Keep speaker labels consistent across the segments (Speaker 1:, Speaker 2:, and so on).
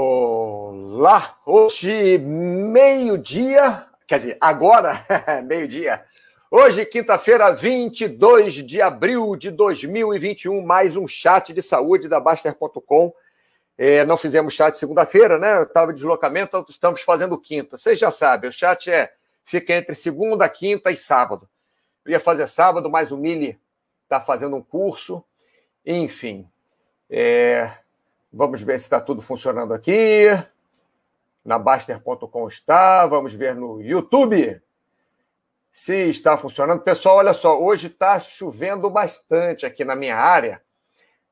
Speaker 1: Olá! Hoje, meio-dia, quer dizer, agora, meio-dia. Hoje, quinta-feira, 22 de abril de 2021, mais um chat de saúde da Baster.com. É, não fizemos chat segunda-feira, né? Eu estava de deslocamento, então estamos fazendo quinta. Vocês já sabem, o chat é fica entre segunda, quinta e sábado. Eu ia fazer sábado, mas o Mili está fazendo um curso. Enfim, é, vamos ver se está tudo funcionando aqui. Na Baster.com está. Vamos ver no YouTube se está funcionando. Pessoal, olha só, hoje está chovendo bastante aqui na minha área.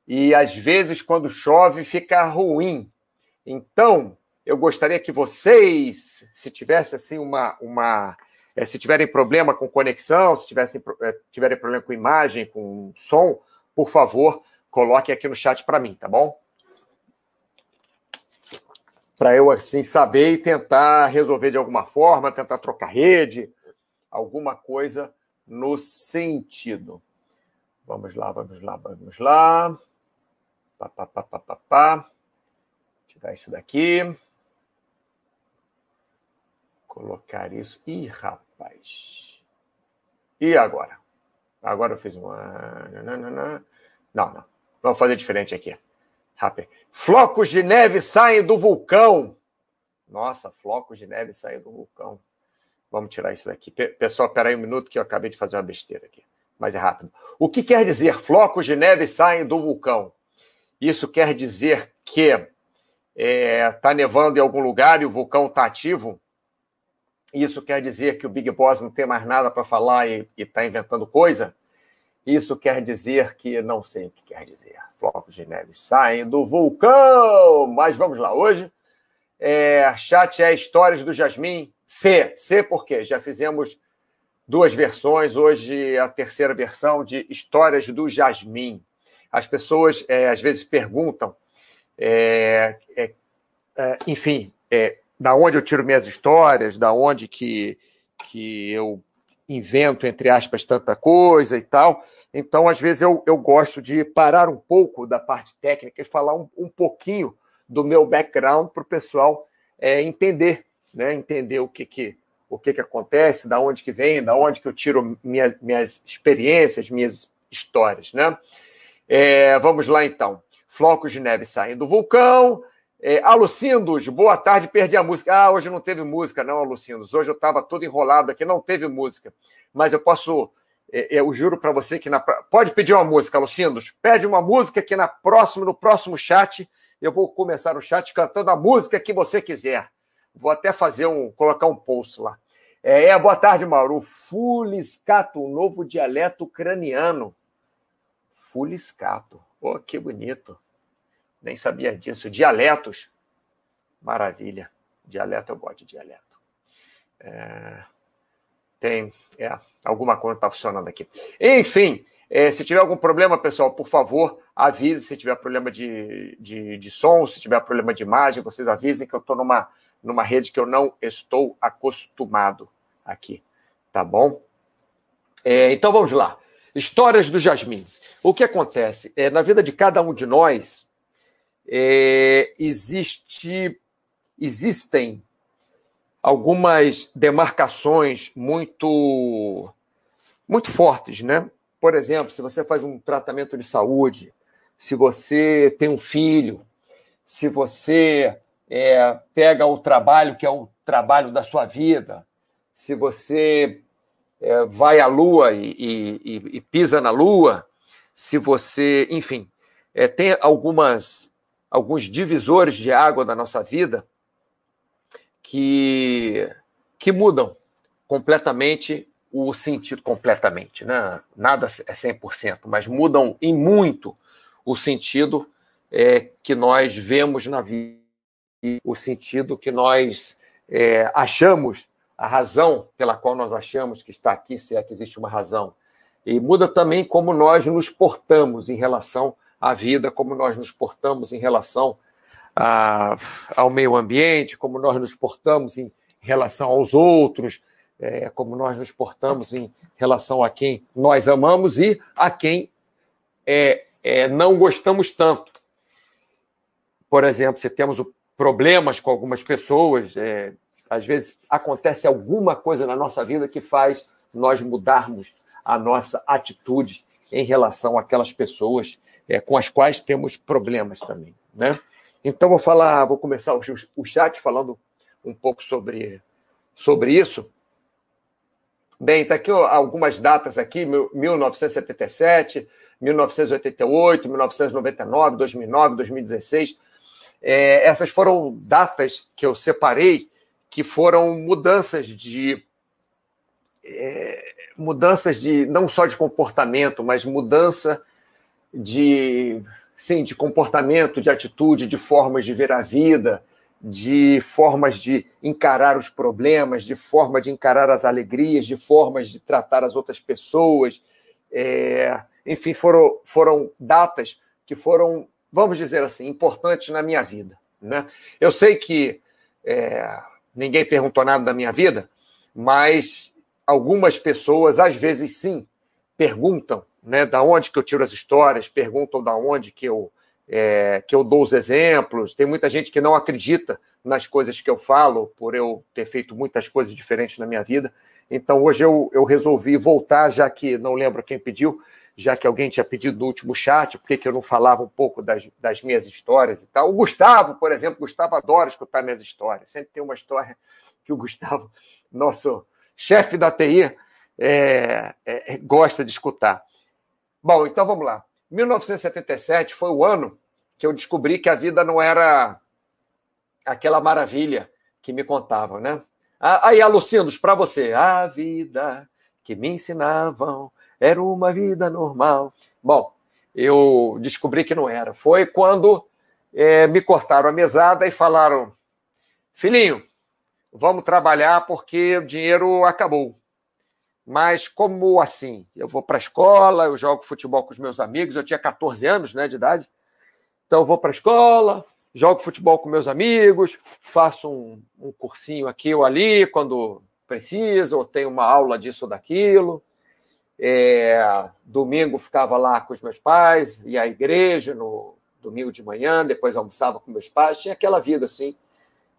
Speaker 1: E às vezes, quando chove, fica ruim. Então, eu gostaria que vocês, se tivesse assim uma, uma é, se tiverem problema com conexão, se tivessem, é, tiverem problema com imagem, com som, por favor, coloquem aqui no chat para mim, tá bom? Para eu assim saber e tentar resolver de alguma forma, tentar trocar rede, alguma coisa no sentido. Vamos lá, vamos lá, vamos lá. Pá, pá, pá, pá, pá, pá. Tirar isso daqui. Colocar isso. Ih, rapaz. E agora? Agora eu fiz uma. Não, não. Vamos fazer diferente aqui. Rápido. Flocos de neve saem do vulcão. Nossa, flocos de neve saem do vulcão. Vamos tirar isso daqui. Pessoal, espera aí um minuto que eu acabei de fazer uma besteira aqui. Mas é rápido. O que quer dizer flocos de neve saem do vulcão? Isso quer dizer que está é, tá nevando em algum lugar e o vulcão está ativo? Isso quer dizer que o Big Boss não tem mais nada para falar e está inventando coisa? Isso quer dizer que não sei o que quer dizer. Flocos de neve saem do vulcão! Mas vamos lá, hoje é, chat é Histórias do Jasmim C. C por quê? Já fizemos duas versões, hoje a terceira versão de Histórias do Jasmim. As pessoas é, às vezes perguntam, é, é, é enfim, é, da onde eu tiro minhas histórias, da onde que, que eu invento, entre aspas, tanta coisa e tal. Então, às vezes, eu, eu gosto de parar um pouco da parte técnica e falar um, um pouquinho do meu background para o pessoal é, entender, né? Entender o que, que, o que, que acontece, da onde que vem, da onde que eu tiro minhas, minhas experiências, minhas histórias, né? É, vamos lá, então. Flocos de neve saem do vulcão, é, Alucindos, boa tarde, perdi a música. Ah, hoje não teve música, não, Alucindos. Hoje eu estava todo enrolado aqui, não teve música. Mas eu posso, é, é eu juro para você que na, pode pedir uma música, Alucindos. Pede uma música que na próximo, no próximo chat eu vou começar o chat cantando a música que você quiser. Vou até fazer um, colocar um post lá. É, é boa tarde, Mauro. Fuliscato, um novo dialeto ucraniano. Fuliscato. Oh, que bonito nem sabia disso. Dialetos, maravilha. Dialeto, eu gosto de dialeto. É, tem é, alguma coisa está funcionando aqui. Enfim, é, se tiver algum problema, pessoal, por favor, avise. Se tiver problema de, de, de som, se tiver problema de imagem, vocês avisem que eu estou numa, numa rede que eu não estou acostumado aqui. Tá bom? É, então vamos lá. Histórias do Jasmim. O que acontece? É, na vida de cada um de nós, é, existe, existem algumas demarcações muito, muito fortes, né? Por exemplo, se você faz um tratamento de saúde, se você tem um filho, se você é, pega o trabalho que é o trabalho da sua vida, se você é, vai à Lua e, e, e, pisa na Lua, se você, enfim, é, tem algumas alguns divisores de água da nossa vida que, que mudam completamente o sentido, completamente, né? nada é 100%, mas mudam em muito o sentido é, que nós vemos na vida, o sentido que nós é, achamos, a razão pela qual nós achamos que está aqui, se é que existe uma razão. E muda também como nós nos portamos em relação a vida, como nós nos portamos em relação a, ao meio ambiente, como nós nos portamos em relação aos outros, é, como nós nos portamos em relação a quem nós amamos e a quem é, é, não gostamos tanto. Por exemplo, se temos problemas com algumas pessoas. É, às vezes acontece alguma coisa na nossa vida que faz nós mudarmos a nossa atitude em relação àquelas pessoas é, com as quais temos problemas também, né? Então vou falar, vou começar o, chat falando um pouco sobre, sobre isso. Bem, está aqui algumas datas aqui, 1977, 1988, 1999, 2009, 2016. É, essas foram datas que eu separei que foram mudanças de é, mudanças de não só de comportamento, mas mudança de sim, de comportamento, de atitude, de formas de ver a vida, de formas de encarar os problemas, de forma de encarar as alegrias, de formas de tratar as outras pessoas. É, enfim, foram, foram datas que foram, vamos dizer assim, importantes na minha vida. Né? Eu sei que é, ninguém perguntou nada da minha vida, mas algumas pessoas, às vezes sim, perguntam né, da onde que eu tiro as histórias, perguntam da onde que eu, é, que eu dou os exemplos. Tem muita gente que não acredita nas coisas que eu falo, por eu ter feito muitas coisas diferentes na minha vida. Então, hoje eu, eu resolvi voltar, já que não lembro quem pediu, já que alguém tinha pedido no último chat, por que eu não falava um pouco das, das minhas histórias e tal. O Gustavo, por exemplo, Gustavo adora escutar minhas histórias. Sempre tem uma história que o Gustavo, nosso chefe da TI, é, é, gosta de escutar. Bom, então vamos lá. 1977 foi o ano que eu descobri que a vida não era aquela maravilha que me contavam, né? Ah, aí, Alucindos, para você. A vida que me ensinavam era uma vida normal. Bom, eu descobri que não era. Foi quando é, me cortaram a mesada e falaram: filhinho, vamos trabalhar porque o dinheiro acabou. Mas como assim? Eu vou para a escola, eu jogo futebol com os meus amigos, eu tinha 14 anos né, de idade, então eu vou para a escola, jogo futebol com meus amigos, faço um, um cursinho aqui ou ali quando precisa, ou tenho uma aula disso ou daquilo. É, domingo ficava lá com os meus pais, ia à igreja no domingo de manhã, depois almoçava com meus pais, tinha aquela vida assim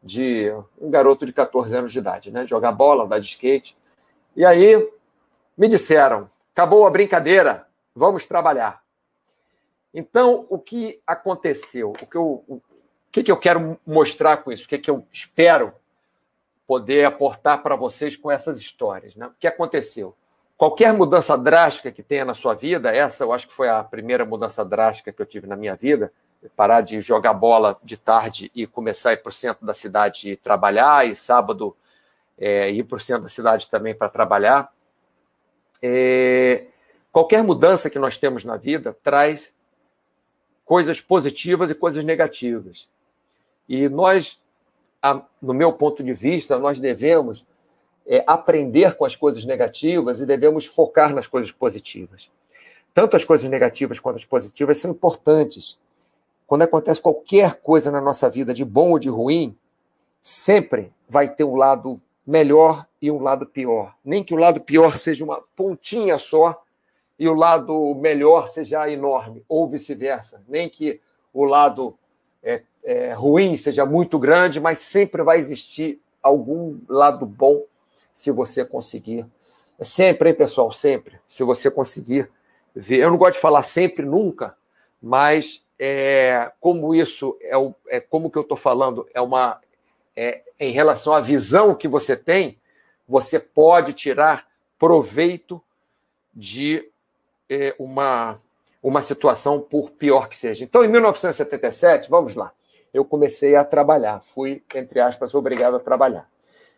Speaker 1: de um garoto de 14 anos de idade, né? Jogar bola, andar de skate. E aí me disseram: acabou a brincadeira, vamos trabalhar. Então, o que aconteceu? O que eu, o que, que eu quero mostrar com isso? O que, que eu espero poder aportar para vocês com essas histórias? Né? O que aconteceu? Qualquer mudança drástica que tenha na sua vida, essa eu acho que foi a primeira mudança drástica que eu tive na minha vida, parar de jogar bola de tarde e começar a ir para o centro da cidade e trabalhar, e sábado é, ir para o centro da cidade também para trabalhar. É, qualquer mudança que nós temos na vida traz coisas positivas e coisas negativas. E nós, no meu ponto de vista, nós devemos é, aprender com as coisas negativas e devemos focar nas coisas positivas. Tanto as coisas negativas quanto as positivas são importantes. Quando acontece qualquer coisa na nossa vida, de bom ou de ruim, sempre vai ter um lado melhor e um lado pior. Nem que o lado pior seja uma pontinha só e o lado melhor seja enorme, ou vice-versa. Nem que o lado é, é, ruim seja muito grande, mas sempre vai existir algum lado bom se você conseguir. É sempre, hein, pessoal? Sempre. Se você conseguir ver. Eu não gosto de falar sempre, nunca, mas é, como isso é, o, é como que eu estou falando é uma é, em relação à visão que você tem, você pode tirar proveito de é, uma uma situação por pior que seja. Então, em 1977, vamos lá, eu comecei a trabalhar, fui entre aspas obrigado a trabalhar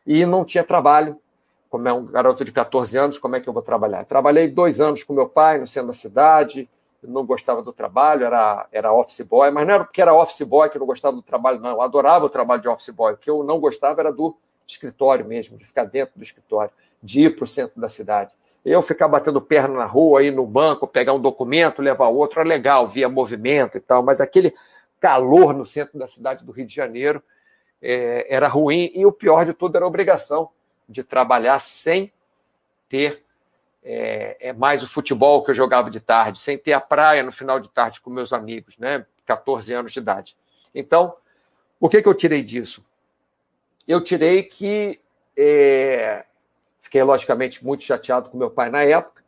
Speaker 1: e não tinha trabalho como é um garoto de 14 anos, como é que eu vou trabalhar? Trabalhei dois anos com meu pai no centro da cidade, não gostava do trabalho, era, era office boy, mas não era porque era office boy que eu não gostava do trabalho, não. Eu adorava o trabalho de office boy. O que eu não gostava era do escritório mesmo, de ficar dentro do escritório, de ir para o centro da cidade. Eu ficar batendo perna na rua, ir no banco, pegar um documento, levar outro, era legal, via movimento e tal, mas aquele calor no centro da cidade do Rio de Janeiro é, era ruim e o pior de tudo era a obrigação de trabalhar sem ter é, é, mais o futebol que eu jogava de tarde, sem ter a praia no final de tarde com meus amigos, né? 14 anos de idade. Então, O que, que eu tirei disso? Eu tirei que é, fiquei, logicamente, muito chateado com meu pai na época,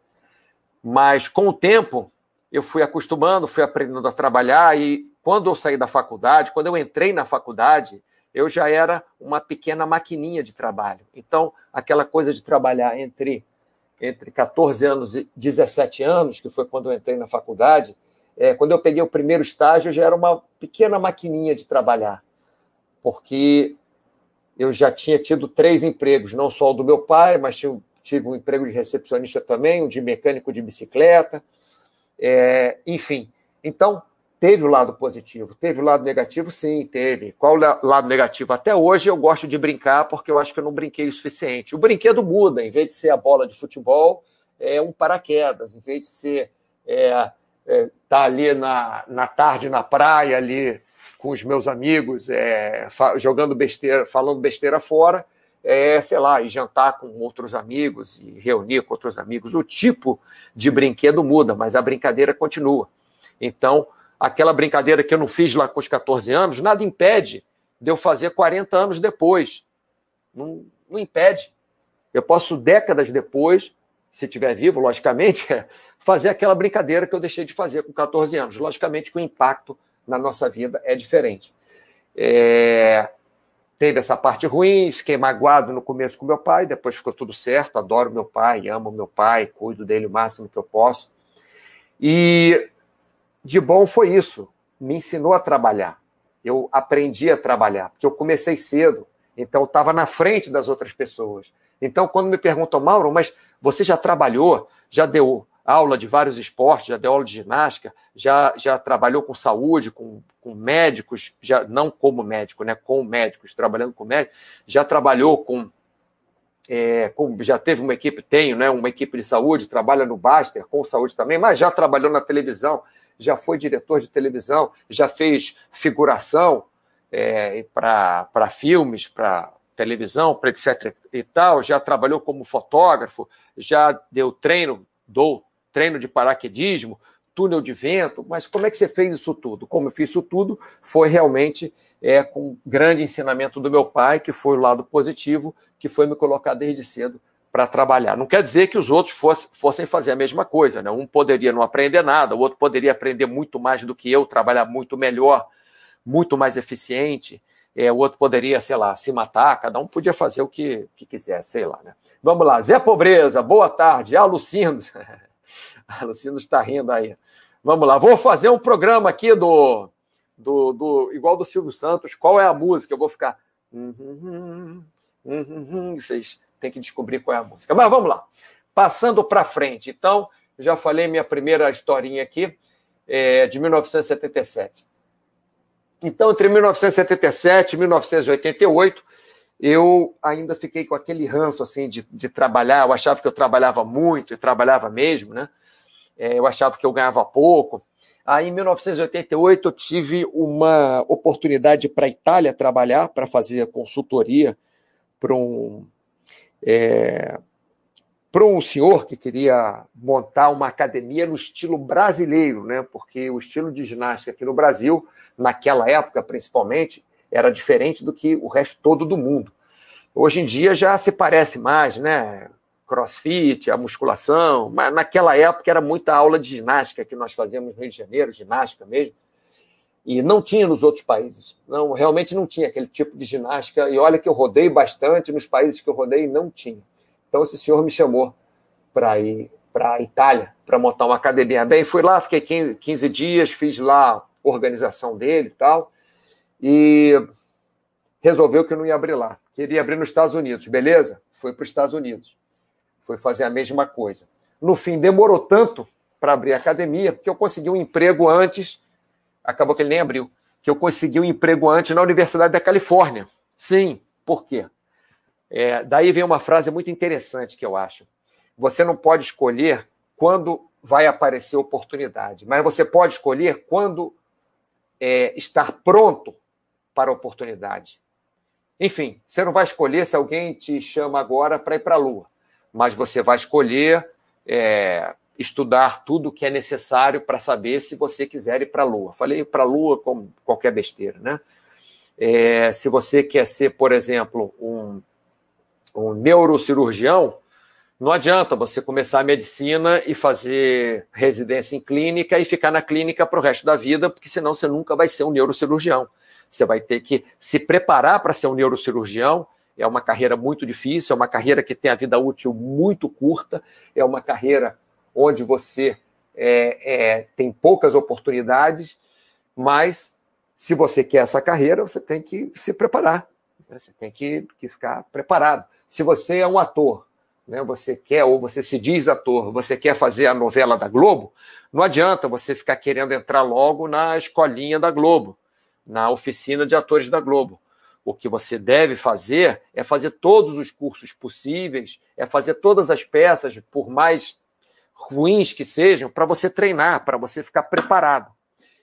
Speaker 1: mas com o tempo eu fui acostumando, fui aprendendo a trabalhar e quando eu saí da faculdade, quando eu entrei na faculdade, eu já era uma pequena maquininha de trabalho. Então, aquela coisa de trabalhar entre entre 14 anos e 17 anos, que foi quando eu entrei na faculdade, é, quando eu peguei o primeiro estágio, eu já era uma pequena maquininha de trabalhar, porque eu já tinha tido três empregos, não só o do meu pai, mas tive um emprego de recepcionista também, um de mecânico de bicicleta, é, enfim. Então, teve o lado positivo, teve o lado negativo, sim, teve. Qual o lado negativo? Até hoje eu gosto de brincar porque eu acho que eu não brinquei o suficiente. O brinquedo muda, em vez de ser a bola de futebol, é um paraquedas, em vez de ser é, é, tá ali na, na tarde na praia ali com os meus amigos, é, jogando besteira, falando besteira fora, é, sei lá, e jantar com outros amigos e reunir com outros amigos. O tipo de brinquedo muda, mas a brincadeira continua. Então, aquela brincadeira que eu não fiz lá com os 14 anos, nada impede de eu fazer 40 anos depois. Não, não impede. Eu posso, décadas depois, se estiver vivo, logicamente, fazer aquela brincadeira que eu deixei de fazer com 14 anos. Logicamente o impacto na nossa vida é diferente. É... Teve essa parte ruim, fiquei magoado no começo com meu pai, depois ficou tudo certo, adoro meu pai, amo meu pai, cuido dele o máximo que eu posso. E de bom foi isso. Me ensinou a trabalhar. Eu aprendi a trabalhar, porque eu comecei cedo, então estava na frente das outras pessoas. Então, quando me perguntam, Mauro, mas você já trabalhou, já deu aula de vários esportes, já deu aula de ginástica, já, já trabalhou com saúde, com, com médicos, já não como médico, né? Com médicos, trabalhando com médicos, já trabalhou com é, com, já teve uma equipe, tenho, né, uma equipe de saúde, trabalha no Baster, com saúde também, mas já trabalhou na televisão, já foi diretor de televisão, já fez figuração é, para filmes, para televisão, para etc e tal, já trabalhou como fotógrafo, já deu treino, dou treino de paraquedismo, túnel de vento, mas como é que você fez isso tudo? Como eu fiz isso tudo foi realmente é, com grande ensinamento do meu pai, que foi o lado positivo, que foi me colocar desde cedo para trabalhar. Não quer dizer que os outros fosse, fossem fazer a mesma coisa, né? Um poderia não aprender nada, o outro poderia aprender muito mais do que eu, trabalhar muito melhor, muito mais eficiente. É, o outro poderia, sei lá, se matar, cada um podia fazer o que, que quiser, sei lá, né? Vamos lá, Zé Pobreza, boa tarde, Alucindo. Alucindo está rindo aí. Vamos lá, vou fazer um programa aqui do do, do igual do Silvio Santos, qual é a música? Eu vou ficar. Uhum, uhum, uhum, vocês têm que descobrir qual é a música. Mas vamos lá. Passando para frente. Então, já falei minha primeira historinha aqui, é, de 1977. Então, entre 1977 e 1988, eu ainda fiquei com aquele ranço assim de, de trabalhar. Eu achava que eu trabalhava muito e trabalhava mesmo, né? É, eu achava que eu ganhava pouco. Aí, em 1988, eu tive uma oportunidade para a Itália trabalhar, para fazer consultoria para um, é, para um senhor que queria montar uma academia no estilo brasileiro, né? porque o estilo de ginástica aqui no Brasil, naquela época principalmente, era diferente do que o resto todo do mundo. Hoje em dia já se parece mais, né? Crossfit, a musculação, mas naquela época era muita aula de ginástica que nós fazíamos no Rio de Janeiro, ginástica mesmo, e não tinha nos outros países. Não, realmente não tinha aquele tipo de ginástica. E olha que eu rodei bastante nos países que eu rodei não tinha. Então esse senhor me chamou para ir para a Itália para montar uma academia. Bem, fui lá, fiquei 15, 15 dias, fiz lá a organização dele e tal, e resolveu que não ia abrir lá. Queria abrir nos Estados Unidos, beleza? Fui para os Estados Unidos foi fazer a mesma coisa. No fim, demorou tanto para abrir a academia, porque eu consegui um emprego antes, acabou que ele nem abriu, que eu consegui um emprego antes na Universidade da Califórnia. Sim, por quê? É, daí vem uma frase muito interessante que eu acho. Você não pode escolher quando vai aparecer oportunidade, mas você pode escolher quando é, estar pronto para a oportunidade. Enfim, você não vai escolher se alguém te chama agora para ir para a Lua mas você vai escolher é, estudar tudo o que é necessário para saber se você quiser ir para a Lua. Falei para a Lua como qualquer besteira, né? É, se você quer ser, por exemplo, um, um neurocirurgião, não adianta você começar a medicina e fazer residência em clínica e ficar na clínica para o resto da vida, porque senão você nunca vai ser um neurocirurgião. Você vai ter que se preparar para ser um neurocirurgião. É uma carreira muito difícil, é uma carreira que tem a vida útil muito curta, é uma carreira onde você é, é, tem poucas oportunidades, mas se você quer essa carreira, você tem que se preparar, né? você tem que, que ficar preparado. Se você é um ator, né, você quer, ou você se diz ator, você quer fazer a novela da Globo, não adianta você ficar querendo entrar logo na escolinha da Globo, na oficina de atores da Globo. O que você deve fazer é fazer todos os cursos possíveis, é fazer todas as peças, por mais ruins que sejam, para você treinar, para você ficar preparado.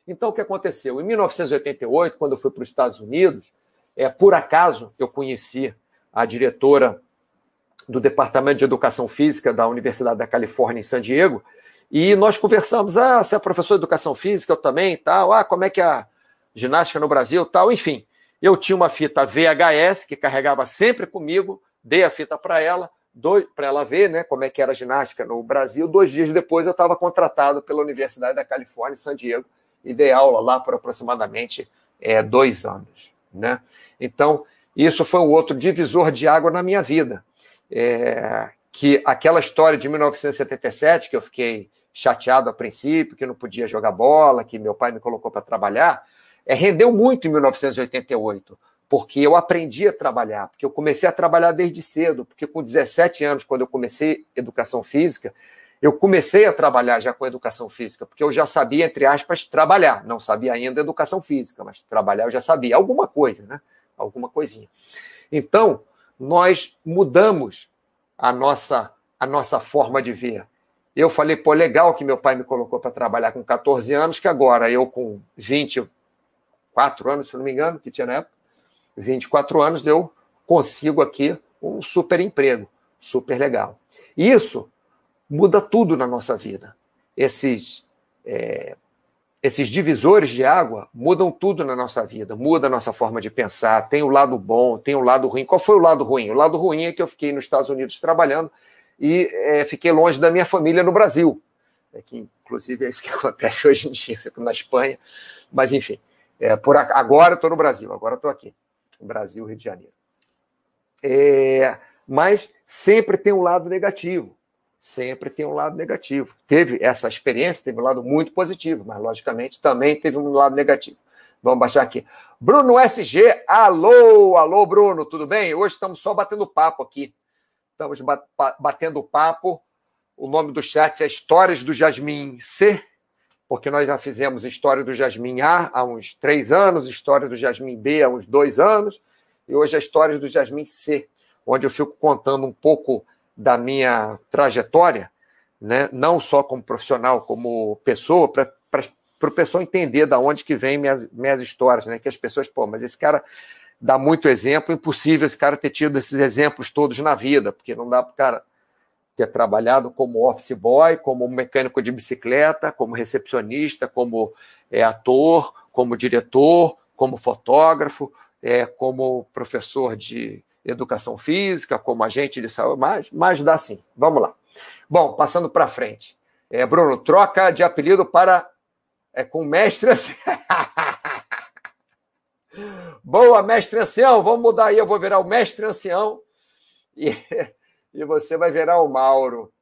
Speaker 1: Então, o que aconteceu? Em 1988, quando eu fui para os Estados Unidos, é, por acaso eu conheci a diretora do Departamento de Educação Física da Universidade da Califórnia em San Diego, e nós conversamos, ah, você é professor de Educação Física, eu também, tal, ah, como é que é a ginástica no Brasil, tal, enfim. Eu tinha uma fita VHS que carregava sempre comigo, dei a fita para ela, para ela ver né, como é que era a ginástica no Brasil. Dois dias depois eu estava contratado pela Universidade da Califórnia, em San Diego, e dei aula lá por aproximadamente é, dois anos. Né? Então, isso foi um outro divisor de água na minha vida é, que aquela história de 1977, que eu fiquei chateado a princípio, que não podia jogar bola, que meu pai me colocou para trabalhar, é, rendeu muito em 1988, porque eu aprendi a trabalhar, porque eu comecei a trabalhar desde cedo, porque com 17 anos, quando eu comecei educação física, eu comecei a trabalhar já com educação física, porque eu já sabia, entre aspas, trabalhar. Não sabia ainda educação física, mas trabalhar eu já sabia. Alguma coisa, né? Alguma coisinha. Então, nós mudamos a nossa, a nossa forma de ver. Eu falei, pô, legal que meu pai me colocou para trabalhar com 14 anos, que agora eu com 24 anos, se não me engano, que tinha na época, 24 anos, eu consigo aqui um super emprego, super legal. Isso muda tudo na nossa vida. Esses é, esses divisores de água mudam tudo na nossa vida, muda a nossa forma de pensar, tem o lado bom, tem o lado ruim. Qual foi o lado ruim? O lado ruim é que eu fiquei nos Estados Unidos trabalhando e é, fiquei longe da minha família no Brasil. É que, inclusive, é isso que acontece hoje em dia, na Espanha. Mas, enfim, é, por agora estou no Brasil, agora estou aqui, Brasil, Rio de Janeiro. É, mas sempre tem um lado negativo sempre tem um lado negativo. Teve essa experiência, teve um lado muito positivo, mas logicamente também teve um lado negativo. Vamos baixar aqui. Bruno SG, alô, alô, Bruno, tudo bem? Hoje estamos só batendo papo aqui. Estamos batendo papo. O nome do chat é Histórias do Jasmin C, porque nós já fizemos História do Jasmin A há uns três anos, História do Jasmin B há uns dois anos, e hoje é Histórias do Jasmin C, onde eu fico contando um pouco da minha trajetória, né, não só como profissional, como pessoa, para o pessoal entender da onde que vem minhas, minhas histórias, né? Que as pessoas, pô, mas esse cara dá muito exemplo, impossível esse cara ter tido esses exemplos todos na vida, porque não dá para o cara ter trabalhado como office boy, como mecânico de bicicleta, como recepcionista, como é, ator, como diretor, como fotógrafo, é, como professor de educação física, como agente de saúde, mas, mas dá sim. Vamos lá. Bom, passando para frente. É, Bruno, troca de apelido para é, com mestre. Boa, mestre ancião, vamos mudar aí, eu vou virar o mestre ancião e, e você vai virar o Mauro.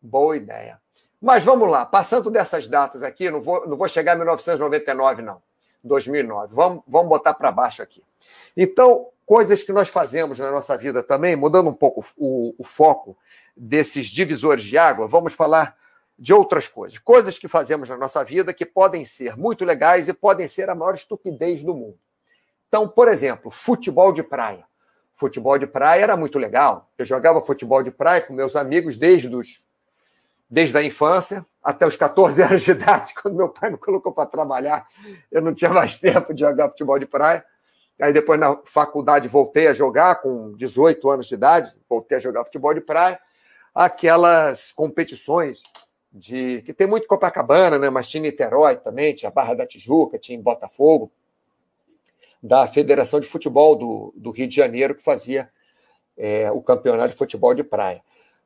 Speaker 1: Boa ideia. Mas vamos lá, passando dessas datas aqui, não vou, não vou chegar em 1999, não. 2009. Vamos, vamos botar para baixo aqui. Então, coisas que nós fazemos na nossa vida também, mudando um pouco o, o foco desses divisores de água, vamos falar de outras coisas. Coisas que fazemos na nossa vida que podem ser muito legais e podem ser a maior estupidez do mundo. Então, por exemplo, futebol de praia. Futebol de praia era muito legal. Eu jogava futebol de praia com meus amigos desde os desde a infância até os 14 anos de idade, quando meu pai me colocou para trabalhar, eu não tinha mais tempo de jogar futebol de praia. Aí depois na faculdade voltei a jogar com 18 anos de idade, voltei a jogar futebol de praia. Aquelas competições de que tem muito Copacabana, né? Mas tinha Niterói também, tinha Barra da Tijuca, tinha Botafogo. Da Federação de Futebol do, do Rio de Janeiro, que fazia é, o campeonato de futebol de praia.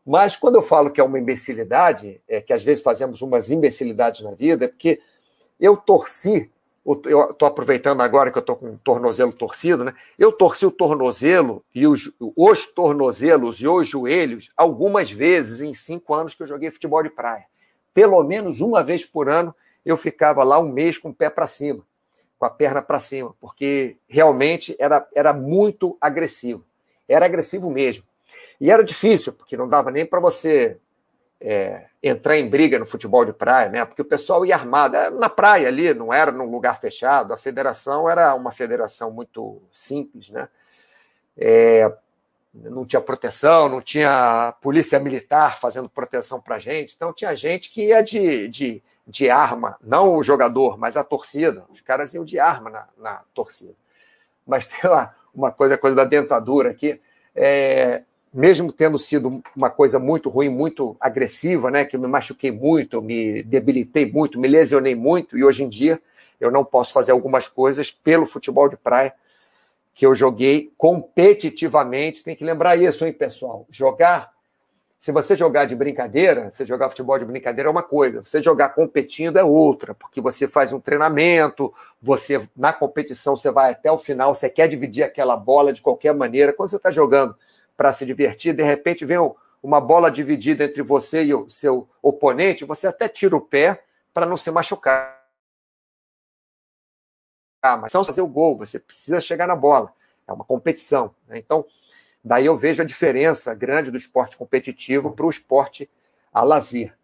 Speaker 1: Mas quando eu falo que é uma imbecilidade, é que às vezes fazemos umas imbecilidades na vida, é porque eu torci, eu estou aproveitando agora que eu estou com o tornozelo torcido, né? Eu torci o tornozelo e os, os tornozelos e os joelhos algumas vezes em cinco anos que eu joguei futebol de praia. Pelo menos uma vez por ano eu ficava lá um mês com o pé para cima, com a perna para cima, porque realmente era, era muito agressivo. Era agressivo mesmo. E era difícil, porque não dava nem para você é, entrar em briga no futebol de praia, né? Porque o pessoal ia armado na praia ali, não era num lugar fechado. A federação era uma federação muito simples, né? É, não tinha proteção, não tinha polícia militar fazendo proteção para gente. Então tinha gente que ia de, de, de arma, não o jogador, mas a torcida. Os caras iam de arma na, na torcida. Mas tem uma, uma coisa, coisa da dentadura aqui. É, mesmo tendo sido uma coisa muito ruim, muito agressiva, né, que eu me machuquei muito, me debilitei muito, me lesionei muito, e hoje em dia eu não posso fazer algumas coisas pelo futebol de praia que eu joguei competitivamente. Tem que lembrar isso, hein, pessoal? Jogar, se você jogar de brincadeira, você jogar futebol de brincadeira é uma coisa, você jogar competindo é outra, porque você faz um treinamento, você na competição você vai até o final, você quer dividir aquela bola de qualquer maneira. Quando você está jogando para se divertir, de repente vem uma bola dividida entre você e o seu oponente, você até tira o pé para não se machucar. Ah, mas não fazer o gol, você precisa chegar na bola. É uma competição. Né? Então, daí eu vejo a diferença grande do esporte competitivo para o esporte a lazer.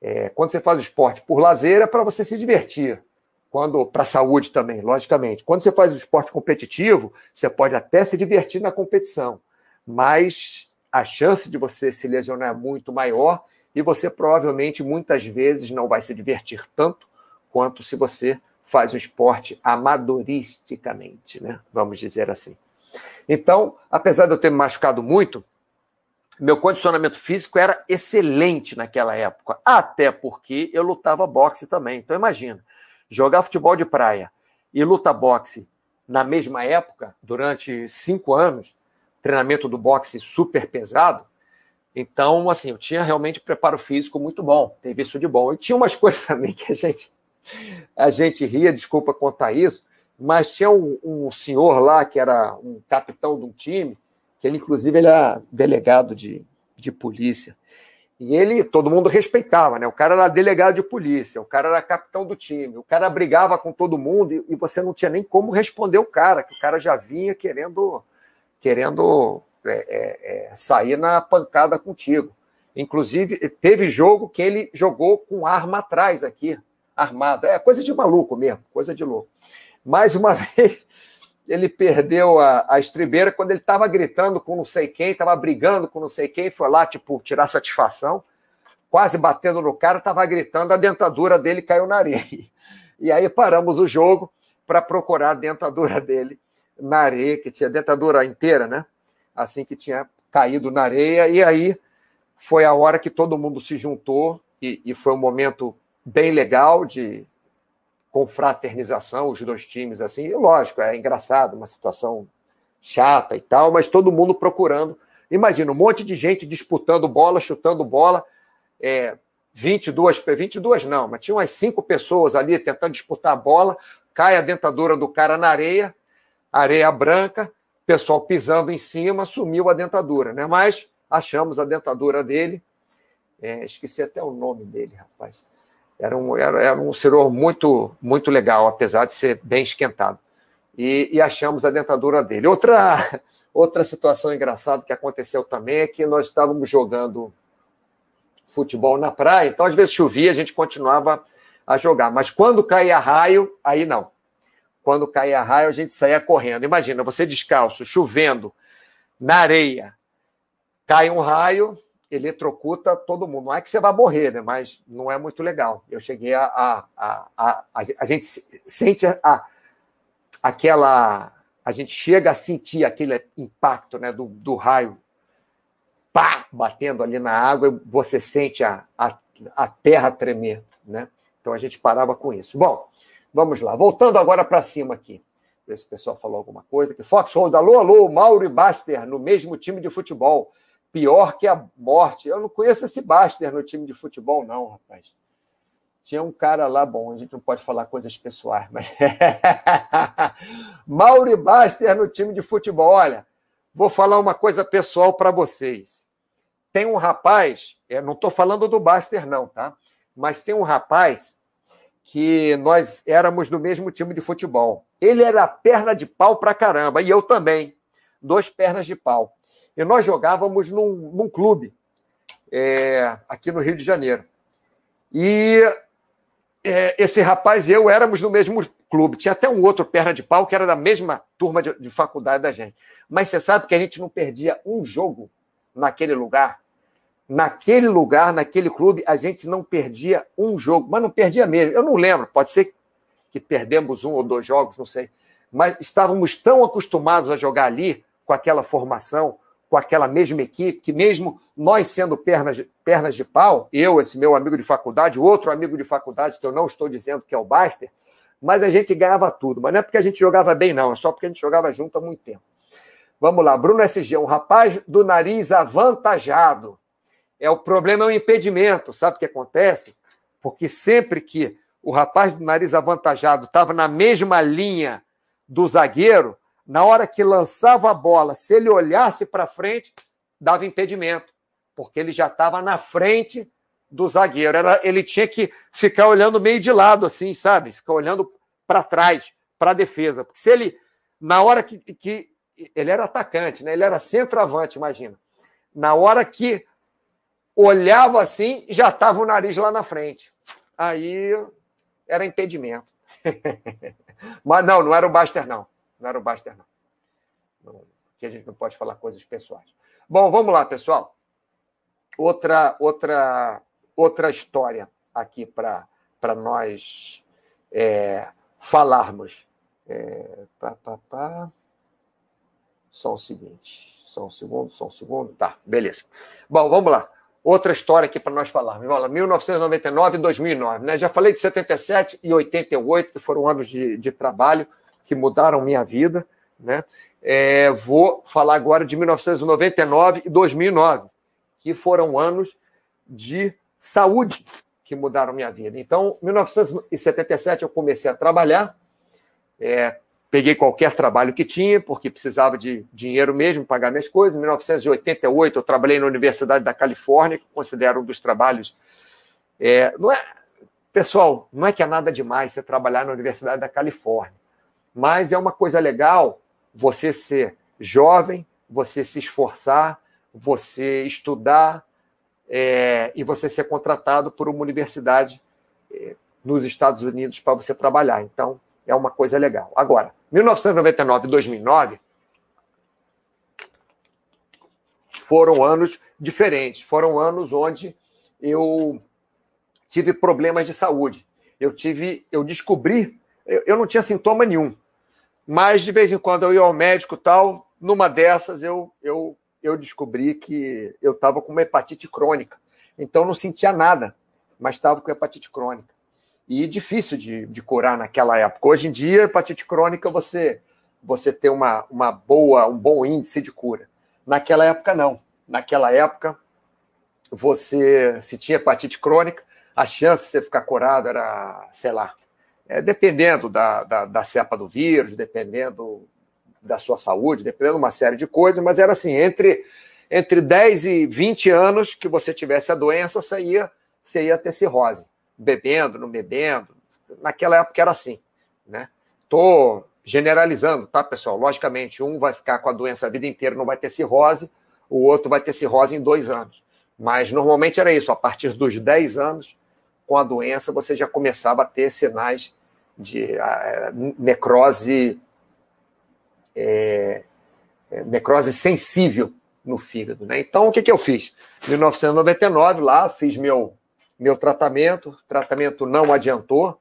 Speaker 1: É, quando você faz o esporte por lazer, é para você se divertir. Quando para a saúde também, logicamente. Quando você faz o esporte competitivo, você pode até se divertir na competição mas a chance de você se lesionar é muito maior e você provavelmente muitas vezes não vai se divertir tanto quanto se você faz o esporte amadoristicamente, né? Vamos dizer assim. Então, apesar de eu ter me machucado muito, meu condicionamento físico era excelente naquela época, até porque eu lutava boxe também. Então, imagina, jogar futebol de praia e lutar boxe na mesma época, durante cinco anos, treinamento do boxe super pesado. Então, assim, eu tinha realmente preparo físico muito bom, teve isso de bom. E tinha umas coisas também que a gente, a gente ria, desculpa contar isso, mas tinha um, um senhor lá que era um capitão de um time, que ele, inclusive, ele era delegado de, de polícia. E ele, todo mundo respeitava, né? O cara era delegado de polícia, o cara era capitão do time, o cara brigava com todo mundo e, e você não tinha nem como responder o cara, que o cara já vinha querendo querendo é, é, é, sair na pancada contigo. Inclusive, teve jogo que ele jogou com arma atrás aqui, armado. É coisa de maluco mesmo, coisa de louco. Mais uma vez, ele perdeu a, a estribeira quando ele estava gritando com não sei quem, estava brigando com não sei quem, foi lá, tipo, tirar satisfação, quase batendo no cara, estava gritando, a dentadura dele caiu na areia. E aí paramos o jogo para procurar a dentadura dele na areia, que tinha dentadura inteira, né? Assim que tinha caído na areia, e aí foi a hora que todo mundo se juntou, e, e foi um momento bem legal de confraternização, os dois times, assim, e lógico, é engraçado, uma situação chata e tal, mas todo mundo procurando. Imagina, um monte de gente disputando bola, chutando bola, é, 22, 22 não, mas tinha umas cinco pessoas ali tentando disputar a bola, cai a dentadura do cara na areia, areia branca, pessoal pisando em cima, sumiu a dentadura, né? Mas achamos a dentadura dele. É, esqueci até o nome dele, rapaz. Era um, era, era um senhor muito, muito legal, apesar de ser bem esquentado. E, e, achamos a dentadura dele. Outra, outra situação engraçada que aconteceu também é que nós estávamos jogando futebol na praia, então às vezes chovia, a gente continuava a jogar, mas quando caía raio, aí não quando caía raio, a gente saía correndo. Imagina, você descalço, chovendo, na areia, cai um raio, eletrocuta todo mundo. Não é que você vai morrer, né? mas não é muito legal. Eu cheguei a. A, a, a, a gente sente a, aquela. A gente chega a sentir aquele impacto né, do, do raio pá, batendo ali na água, e você sente a, a, a terra tremer. Né? Então a gente parava com isso. Bom, Vamos lá, voltando agora para cima aqui. ver se o pessoal falou alguma coisa. Que Foxhold, alô, alô, Mauro e Baster no mesmo time de futebol. Pior que a morte. Eu não conheço esse Baster no time de futebol, não, rapaz. Tinha um cara lá, bom, a gente não pode falar coisas pessoais, mas. Mauro e Baster no time de futebol. Olha, vou falar uma coisa pessoal para vocês. Tem um rapaz, eu não estou falando do Baster, não, tá? Mas tem um rapaz que nós éramos do mesmo time de futebol. Ele era perna de pau pra caramba, e eu também. Dois pernas de pau. E nós jogávamos num, num clube, é, aqui no Rio de Janeiro. E é, esse rapaz e eu éramos do mesmo clube. Tinha até um outro perna de pau que era da mesma turma de, de faculdade da gente. Mas você sabe que a gente não perdia um jogo naquele lugar? naquele lugar, naquele clube, a gente não perdia um jogo, mas não perdia mesmo. Eu não lembro, pode ser que perdemos um ou dois jogos, não sei. Mas estávamos tão acostumados a jogar ali, com aquela formação, com aquela mesma equipe, que mesmo nós sendo pernas de, pernas de pau, eu, esse meu amigo de faculdade, outro amigo de faculdade, que eu não estou dizendo que é o Baster, mas a gente ganhava tudo. Mas não é porque a gente jogava bem, não, é só porque a gente jogava junto há muito tempo. Vamos lá, Bruno SG, um rapaz do nariz avantajado é o problema é o impedimento. Sabe o que acontece? Porque sempre que o rapaz do nariz avantajado estava na mesma linha do zagueiro, na hora que lançava a bola, se ele olhasse para frente, dava impedimento, porque ele já estava na frente do zagueiro. Era, ele tinha que ficar olhando meio de lado, assim, sabe? Ficar olhando para trás, para a defesa. Porque se ele, na hora que, que. Ele era atacante, né? ele era centroavante, imagina. Na hora que olhava assim já estava o nariz lá na frente. Aí era impedimento. Mas não, não era o Baster, não. Não era o Baster, não. não. Aqui a gente não pode falar coisas pessoais. Bom, vamos lá, pessoal. Outra, outra, outra história aqui para nós é, falarmos. É, pá, pá, pá. Só o seguinte. Só um segundo, só um segundo. Tá, beleza. Bom, vamos lá outra história aqui para nós falarmos. Olha, 1999 e 2009. Né? Já falei de 77 e 88, que foram anos de, de trabalho que mudaram minha vida. Né? É, vou falar agora de 1999 e 2009, que foram anos de saúde que mudaram minha vida. Então, 1977 eu comecei a trabalhar, é, Peguei qualquer trabalho que tinha, porque precisava de dinheiro mesmo, pagar minhas coisas. Em 1988, eu trabalhei na Universidade da Califórnia, que considero um dos trabalhos. É, não é, pessoal, não é que é nada demais você trabalhar na Universidade da Califórnia, mas é uma coisa legal você ser jovem, você se esforçar, você estudar é, e você ser contratado por uma universidade é, nos Estados Unidos para você trabalhar. Então, é uma coisa legal. Agora, 1999 e 2009 foram anos diferentes, foram anos onde eu tive problemas de saúde. Eu tive, eu descobri, eu, eu não tinha sintoma nenhum, mas de vez em quando eu ia ao médico tal, numa dessas eu eu, eu descobri que eu estava com uma hepatite crônica. Então não sentia nada, mas estava com hepatite crônica e difícil de, de curar naquela época. Hoje em dia, hepatite crônica, você você tem uma, uma boa, um bom índice de cura. Naquela época, não. Naquela época, você, se tinha hepatite crônica, a chance de você ficar curado era, sei lá, é, dependendo da, da, da cepa do vírus, dependendo da sua saúde, dependendo de uma série de coisas, mas era assim, entre, entre 10 e 20 anos que você tivesse a doença, você ia, você ia ter cirrose bebendo, não bebendo. Naquela época era assim, né? Tô generalizando, tá, pessoal? Logicamente, um vai ficar com a doença a vida inteira, não vai ter cirrose, o outro vai ter cirrose em dois anos. Mas normalmente era isso, a partir dos 10 anos, com a doença, você já começava a ter sinais de uh, necrose, é, necrose sensível no fígado. Né? Então, o que, que eu fiz? Em 1999, lá, fiz meu meu tratamento, tratamento não adiantou,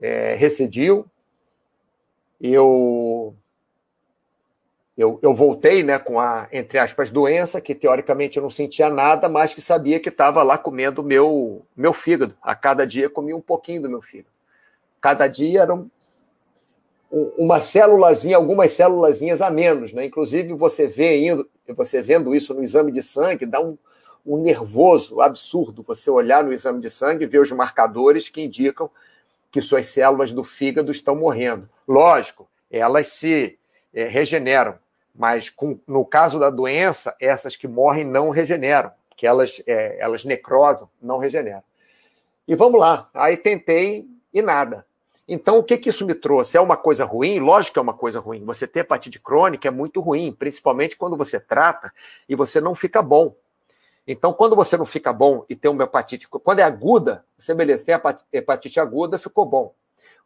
Speaker 1: é, recidiu. Eu, eu, eu voltei né, com a, entre aspas, doença, que teoricamente eu não sentia nada, mas que sabia que estava lá comendo meu meu fígado. A cada dia comia um pouquinho do meu fígado. Cada dia era um, uma célulazinha, algumas célulazinhas a menos, né? Inclusive você vê indo, você vendo isso no exame de sangue, dá um, um nervoso absurdo você olhar no exame de sangue e ver os marcadores que indicam que suas células do fígado estão morrendo. Lógico, elas se é, regeneram, mas com, no caso da doença, essas que morrem não regeneram, que elas, é, elas necrosam, não regeneram. E vamos lá, aí tentei e nada. Então, o que, que isso me trouxe? É uma coisa ruim? Lógico que é uma coisa ruim. Você ter hepatite crônica é muito ruim, principalmente quando você trata e você não fica bom. Então, quando você não fica bom e tem uma hepatite, quando é aguda, você beleza, tem hepatite aguda, ficou bom.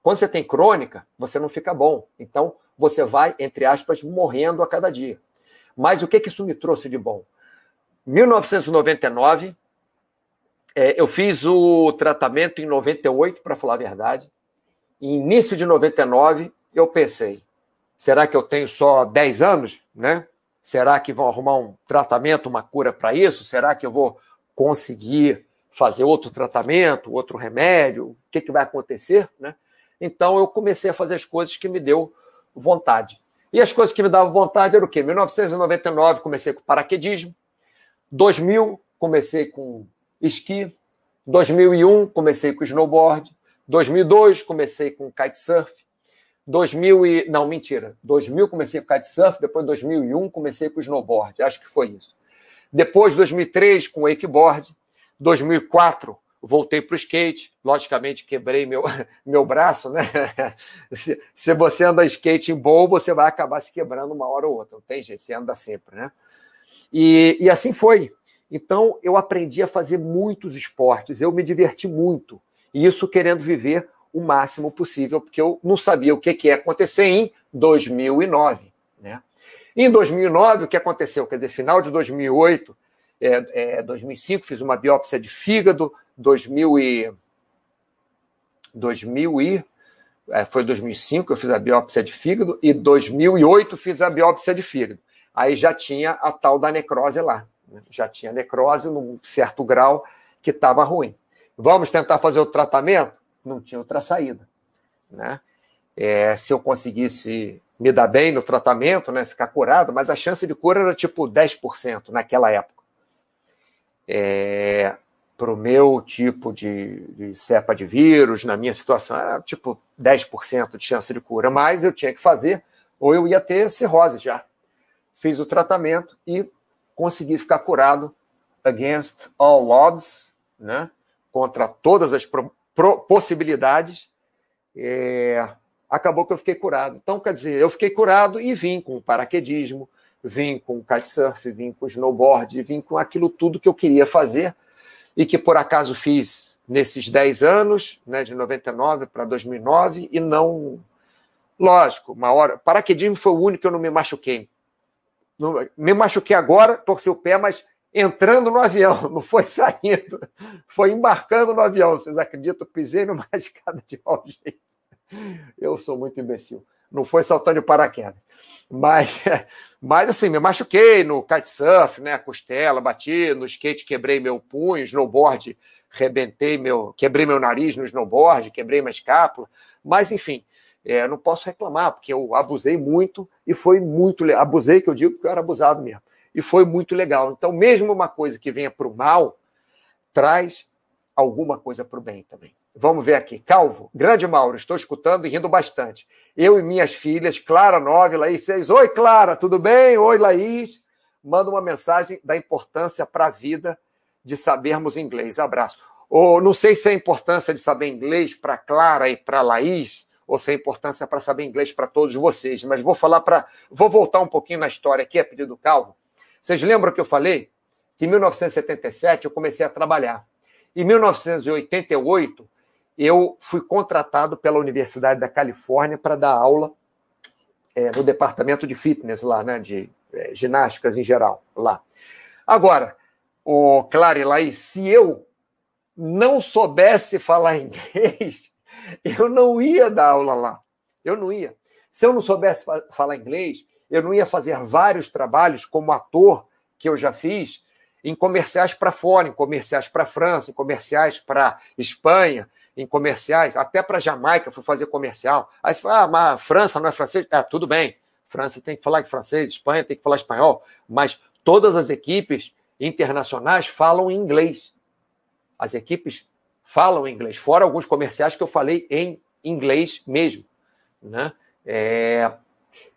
Speaker 1: Quando você tem crônica, você não fica bom. Então, você vai, entre aspas, morrendo a cada dia. Mas o que, que isso me trouxe de bom? 1999, é, eu fiz o tratamento em 98, para falar a verdade. início de 99, eu pensei, será que eu tenho só 10 anos, né? Será que vão arrumar um tratamento, uma cura para isso? Será que eu vou conseguir fazer outro tratamento, outro remédio? O que, que vai acontecer? Né? Então eu comecei a fazer as coisas que me deu vontade. E as coisas que me davam vontade eram o quê? 1999 comecei com paraquedismo, 2000 comecei com esqui, 2001 comecei com snowboard, 2002 comecei com kitesurf, 2000 e... Não, mentira. 2000 comecei com kitesurf, depois 2001 comecei com snowboard. Acho que foi isso. Depois, 2003, com wakeboard. 2004, voltei para o skate. Logicamente, quebrei meu, meu braço, né? Se, se, você anda skate em bowl, você vai acabar se quebrando uma hora ou outra. Não tem jeito, você anda sempre, né? E, e assim foi. Então, eu aprendi a fazer muitos esportes. Eu me diverti muito. E isso querendo viver o máximo possível, porque eu não sabia o que, que ia acontecer em 2009. Né? Em 2009, o que aconteceu? Quer dizer, final de 2008, é, é, 2005, fiz uma biópsia de fígado, 2000 e, 2000 e é, foi 2005 eu fiz a biópsia de fígado e 2008 fiz a biópsia de fígado. Aí já tinha a tal da necrose lá, né? já tinha necrose num certo grau que estava ruim. Vamos tentar fazer o tratamento? não tinha outra saída. Né? É, se eu conseguisse me dar bem no tratamento, né, ficar curado, mas a chance de cura era tipo 10% naquela época. É, Para o meu tipo de, de, cepa de vírus, na minha situação, era tipo 10% de chance de cura, mas eu tinha que fazer, ou eu ia ter cirrose já. Fiz o tratamento e consegui ficar curado against all odds, né, contra todas as possibilidades, é, acabou que eu fiquei curado. Então, quer dizer, eu fiquei curado e vim com paraquedismo, vim com kitesurf, vim com snowboard, vim com aquilo tudo que eu queria fazer e que por acaso fiz nesses 10 anos, né, de 99 para 2009, e não. Lógico, uma hora. Paraquedismo foi o único que eu não me machuquei. me machuquei agora, torci o pé, mas entrando no avião, não foi saindo, foi embarcando no avião. Vocês acreditam? Pisei numa escada de jeito. Eu sou muito imbecil. Não foi saltando de paraquedas. Mas, mas assim, me machuquei no kitesurf, né? Costela, bati no skate, quebrei meu punho, snowboard, rebentei meu, quebrei meu nariz no snowboard, quebrei uma escápula. Mas, enfim, é, não posso reclamar, porque eu abusei muito e foi muito. Abusei, que eu digo, porque eu era abusado mesmo e foi muito legal. Então, mesmo uma coisa que venha para o mal, traz alguma coisa para o bem também. Vamos ver aqui. Calvo, grande Mauro, estou escutando e rindo bastante. Eu e minhas filhas, Clara 9, Laís 6. Oi, Clara, tudo bem? Oi, Laís. Manda uma mensagem da importância para a vida de sabermos inglês. Abraço. Ou não sei se é a importância de saber inglês para Clara e para Laís, ou se é a importância para saber inglês para todos vocês, mas vou falar para. Vou voltar um pouquinho na história aqui, a pedido do Calvo vocês lembram que eu falei que em 1977 eu comecei a trabalhar. Em 1988, eu fui contratado pela Universidade da Califórnia para dar aula é, no departamento de fitness lá, né, de é, ginásticas em geral, lá. Agora, o Clary lá, se eu não soubesse falar inglês, eu não ia dar aula lá. Eu não ia. Se eu não soubesse falar inglês, eu não ia fazer vários trabalhos como ator que eu já fiz em comerciais para fora, em comerciais para França, em comerciais para Espanha, em comerciais, até para Jamaica fui fazer comercial. Aí você fala, ah, mas França não é francês? É, tudo bem. França tem que falar francês, Espanha tem que falar espanhol, mas todas as equipes internacionais falam inglês. As equipes falam inglês, fora alguns comerciais que eu falei em inglês mesmo. Né? É,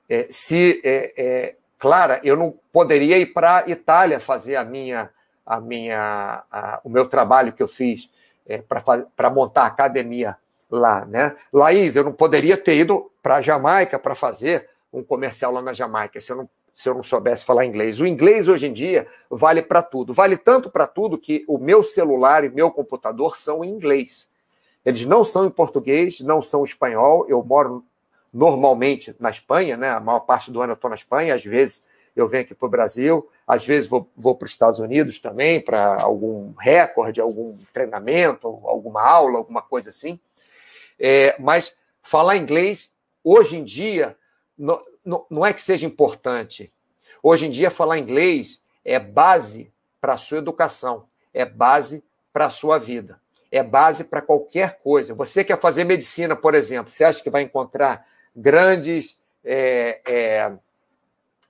Speaker 1: é, se, é, é Clara, eu não poderia ir para a Itália fazer a minha, a minha, a, o meu trabalho que eu fiz é, para montar a academia lá, né? Laís, eu não poderia ter ido para a Jamaica para fazer um comercial lá na Jamaica se eu não se eu não soubesse falar inglês. O inglês hoje em dia vale para tudo. Vale tanto para tudo que o meu celular e meu computador são em inglês. Eles não são em português, não são espanhol. Eu moro normalmente na Espanha, né? A maior parte do ano eu estou na Espanha, às vezes eu venho aqui para o Brasil, às vezes vou, vou para os Estados Unidos também, para algum recorde, algum treinamento, alguma aula, alguma coisa assim. É, mas falar inglês, hoje em dia, não, não é que seja importante. Hoje em dia, falar inglês é base para a sua educação, é base para a sua vida, é base para qualquer coisa. Você quer fazer medicina, por exemplo, você acha que vai encontrar grandes é, é,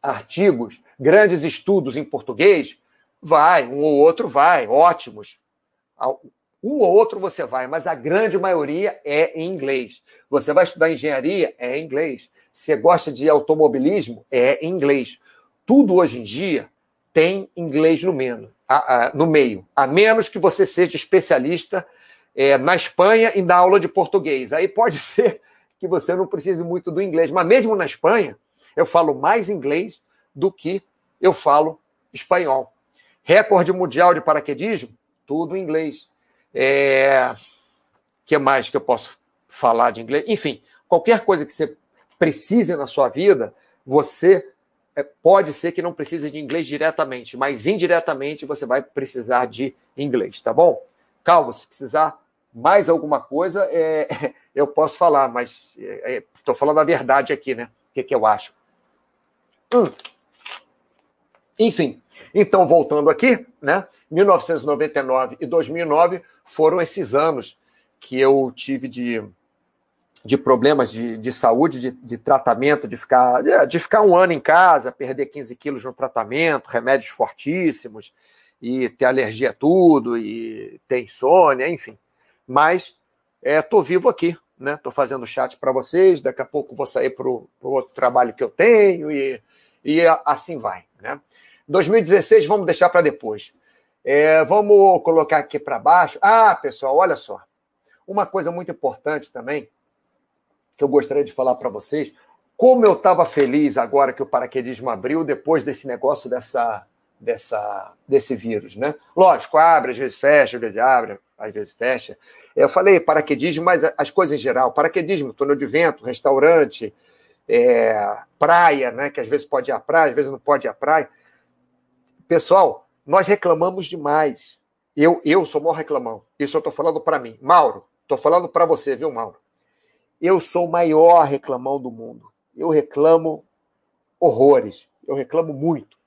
Speaker 1: artigos, grandes estudos em português? Vai, um ou outro vai, ótimos. Um ou outro você vai, mas a grande maioria é em inglês. Você vai estudar engenharia? É em inglês. Você gosta de automobilismo? É em inglês. Tudo hoje em dia tem inglês no meio, a, a, no meio, a menos que você seja especialista é, na Espanha e na aula de português. Aí pode ser que você não precise muito do inglês, mas mesmo na Espanha, eu falo mais inglês do que eu falo espanhol. Recorde mundial de paraquedismo? Tudo em inglês. É... que mais que eu posso falar de inglês? Enfim, qualquer coisa que você precise na sua vida, você é, pode ser que não precise de inglês diretamente, mas indiretamente você vai precisar de inglês, tá bom? Calma, se precisar mais alguma coisa, é, eu posso falar, mas estou é, falando a verdade aqui, né? O que, que eu acho. Hum. Enfim, então voltando aqui, né? 1999 e 2009 foram esses anos que eu tive de de problemas de, de saúde, de, de tratamento, de ficar, de ficar um ano em casa, perder 15 quilos no tratamento, remédios fortíssimos, e ter alergia a tudo, e ter insônia, enfim. Mas é, vivo aqui, né? Estou fazendo chat para vocês, daqui a pouco vou sair para o outro trabalho que eu tenho, e, e assim vai. Né? 2016, vamos deixar para depois. É, vamos colocar aqui para baixo. Ah, pessoal, olha só. Uma coisa muito importante também que eu gostaria de falar para vocês. Como eu estava feliz agora que o paraquedismo abriu, depois desse negócio dessa, dessa, desse vírus, né? Lógico, abre, às vezes fecha, às vezes abre, às vezes fecha. Eu falei paraquedismo, mas as coisas em geral. Paraquedismo, túnel de vento, restaurante, é, praia, né? Que às vezes pode ir à praia, às vezes não pode ir à praia. Pessoal, nós reclamamos demais. Eu, eu sou maior reclamão. Isso eu estou falando para mim. Mauro, estou falando para você, viu, Mauro? Eu sou o maior reclamão do mundo. Eu reclamo horrores. Eu reclamo muito.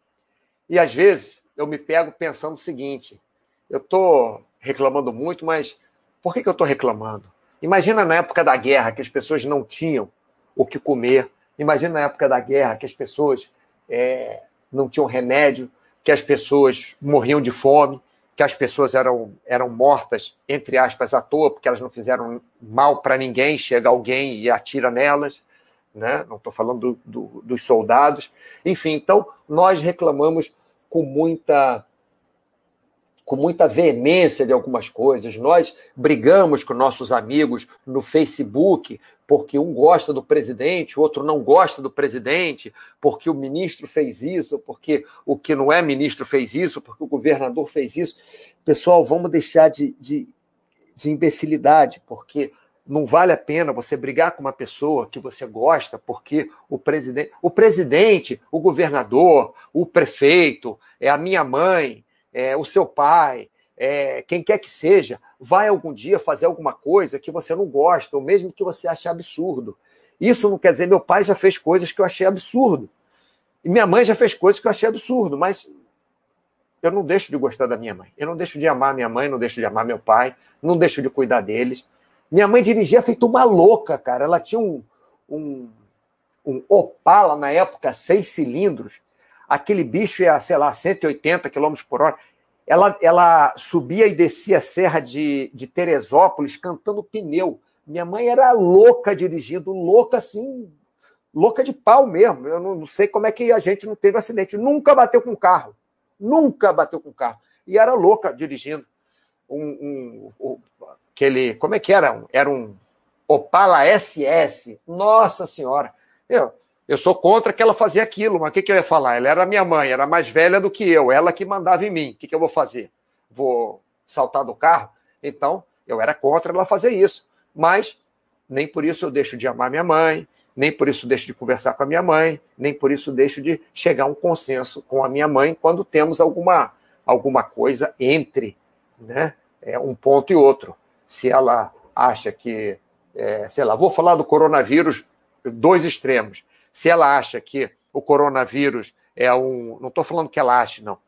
Speaker 1: E às vezes eu me pego pensando o seguinte: eu estou reclamando muito, mas por que, que eu estou reclamando? Imagina na época da guerra que as pessoas não tinham o que comer. Imagina na época da guerra que as pessoas é, não tinham remédio, que as pessoas morriam de fome que as pessoas eram, eram mortas, entre aspas, à toa, porque elas não fizeram mal para ninguém, chega alguém e atira nelas, né? não estou falando do, do, dos soldados. Enfim, então, nós reclamamos com muita com muita veemência de algumas coisas. Nós brigamos com nossos amigos no Facebook porque um gosta do presidente, o outro não gosta do presidente, porque o ministro fez isso, porque o que não é ministro fez isso, porque o governador fez isso. Pessoal, vamos deixar de, de, de imbecilidade, porque não vale a pena você brigar com uma pessoa que você gosta, porque o presidente, o presidente, o governador, o prefeito, é a minha mãe, é, o seu pai, é, quem quer que seja, vai algum dia fazer alguma coisa que você não gosta, ou mesmo que você ache absurdo. Isso não quer dizer, meu pai já fez coisas que eu achei absurdo. E minha mãe já fez coisas que eu achei absurdo, mas eu não deixo de gostar da minha mãe. Eu não deixo de amar minha mãe, não deixo de amar meu pai, não deixo de cuidar deles. Minha mãe dirigia feito uma louca, cara. Ela tinha um, um, um Opala na época, seis cilindros. Aquele bicho ia, sei lá, 180 km por hora. Ela, ela subia e descia a serra de, de Teresópolis cantando pneu. Minha mãe era louca dirigindo, louca assim, louca de pau mesmo. Eu não, não sei como é que a gente não teve acidente. Nunca bateu com carro. Nunca bateu com carro. E era louca dirigindo. Um, um, um, aquele. Como é que era? Era um Opala SS. Nossa Senhora. Eu, eu sou contra que ela fazia aquilo, mas o que, que eu ia falar? Ela era minha mãe, era mais velha do que eu, ela que mandava em mim. O que, que eu vou fazer? Vou saltar do carro? Então, eu era contra ela fazer isso. Mas nem por isso eu deixo de amar minha mãe, nem por isso deixo de conversar com a minha mãe, nem por isso deixo de chegar a um consenso com a minha mãe quando temos alguma, alguma coisa entre né, é, um ponto e outro. Se ela acha que, é, sei lá, vou falar do coronavírus, dois extremos. Se ela acha que o coronavírus é um. Não estou falando que ela ache, não.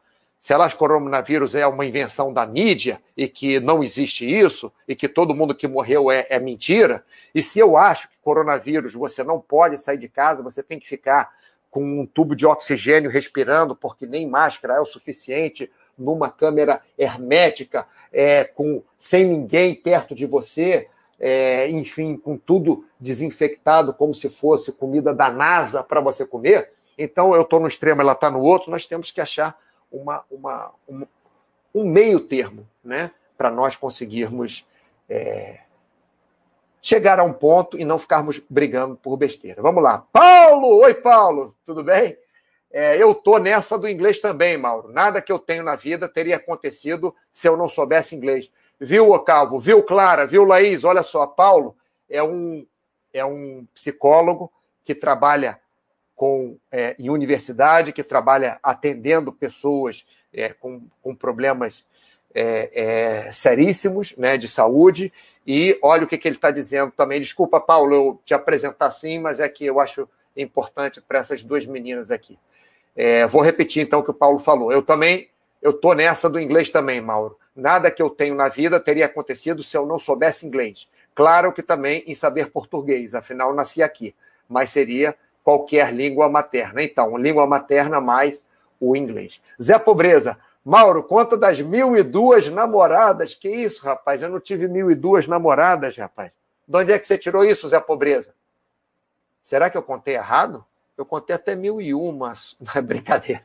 Speaker 1: Se ela acha que o coronavírus é uma invenção da mídia e que não existe isso, e que todo mundo que morreu é, é mentira, e se eu acho que coronavírus você não pode sair de casa, você tem que ficar com um tubo de oxigênio respirando, porque nem máscara é o suficiente, numa câmera hermética, é, com sem ninguém perto de você, é, enfim, com tudo desinfectado, como se fosse comida da NASA para você comer. Então, eu estou no extremo, ela está no outro, nós temos que achar uma, uma, um, um meio termo né, para nós conseguirmos é, chegar a um ponto e não ficarmos brigando por besteira. Vamos lá. Paulo! Oi, Paulo! Tudo bem? É, eu tô nessa do inglês também, Mauro. Nada que eu tenho na vida teria acontecido se eu não soubesse inglês. Viu, Calvo? Viu, Clara? Viu, Laís? Olha só, Paulo é um, é um psicólogo que trabalha com, é, em universidade, que trabalha atendendo pessoas é, com, com problemas é, é, seríssimos né, de saúde. E olha o que, que ele está dizendo também. Desculpa, Paulo, eu te apresentar assim, mas é que eu acho importante para essas duas meninas aqui. É, vou repetir então o que o Paulo falou. Eu também, eu estou nessa do inglês também, Mauro. Nada que eu tenho na vida teria acontecido se eu não soubesse inglês. Claro que também em saber português, afinal nasci aqui, mas seria qualquer língua materna. Então, língua materna mais o inglês. Zé Pobreza, Mauro, conta das mil e duas namoradas. Que isso, rapaz? Eu não tive mil e duas namoradas, rapaz. De onde é que você tirou isso, Zé Pobreza? Será que eu contei errado? Eu contei até mil e umas. Não é brincadeira.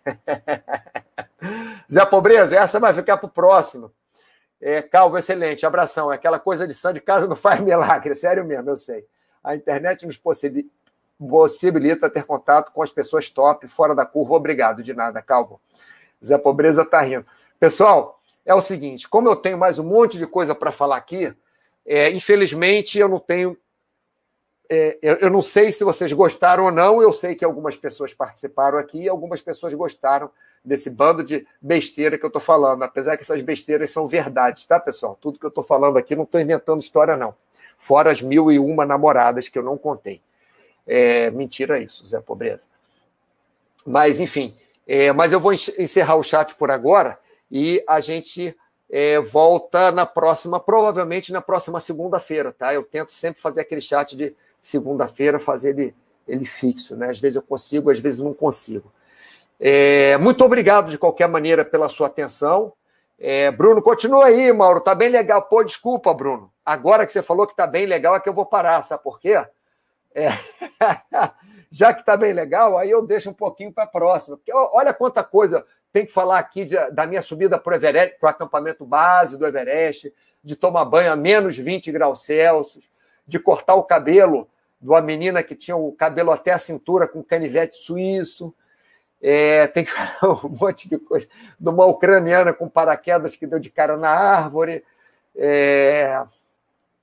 Speaker 1: Zé Pobreza, essa vai ficar para o próximo. É, Calvo, excelente, abração. É aquela coisa de santo de casa não faz milagre, sério mesmo, eu sei. A internet nos possibilita ter contato com as pessoas top, fora da curva. Obrigado, de nada, Calvo. Zé Pobreza tá rindo. Pessoal, é o seguinte: como eu tenho mais um monte de coisa para falar aqui, é, infelizmente eu não tenho. É, eu, eu, não sei se vocês gostaram ou não. Eu sei que algumas pessoas participaram aqui algumas pessoas gostaram desse bando de besteira que eu estou falando, apesar que essas besteiras são verdades, tá, pessoal? Tudo que eu estou falando aqui não estou inventando história, não. Fora as mil e uma namoradas que eu não contei. É, mentira isso, Zé Pobreza. Mas, enfim, é, mas eu vou encerrar o chat por agora e a gente é, volta na próxima, provavelmente na próxima segunda-feira, tá? Eu tento sempre fazer aquele chat de segunda-feira, fazer ele, ele fixo, né? Às vezes eu consigo, às vezes não consigo. É, muito obrigado, de qualquer maneira, pela sua atenção. É, Bruno, continua aí, Mauro. Tá bem legal. Pô, desculpa, Bruno. Agora que você falou que tá bem legal, é que eu vou parar, sabe por quê? É... Já que tá bem legal, aí eu deixo um pouquinho para a próxima. Porque olha quanta coisa tem que falar aqui de, da minha subida para o acampamento base do Everest, de tomar banho a menos 20 graus Celsius, de cortar o cabelo de uma menina que tinha o cabelo até a cintura com canivete suíço, é, tem que falar um monte de coisa. De uma ucraniana com paraquedas que deu de cara na árvore. É,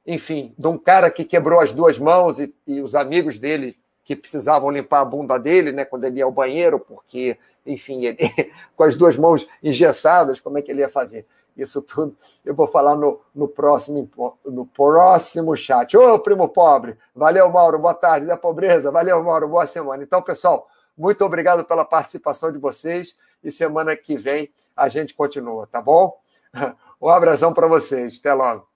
Speaker 1: enfim, de um cara que quebrou as duas mãos e, e, os amigos dele que precisavam limpar a bunda dele, né, quando ele ia ao banheiro, porque, enfim, ele, com as duas mãos engessadas, como é que ele ia fazer? Isso tudo eu vou falar no, no, próximo, no próximo chat. Ô, primo pobre, valeu, Mauro, boa tarde, da pobreza, valeu, Mauro, boa semana. Então, pessoal, muito obrigado pela participação de vocês e semana que vem a gente continua, tá bom? Um abração para vocês. Até logo.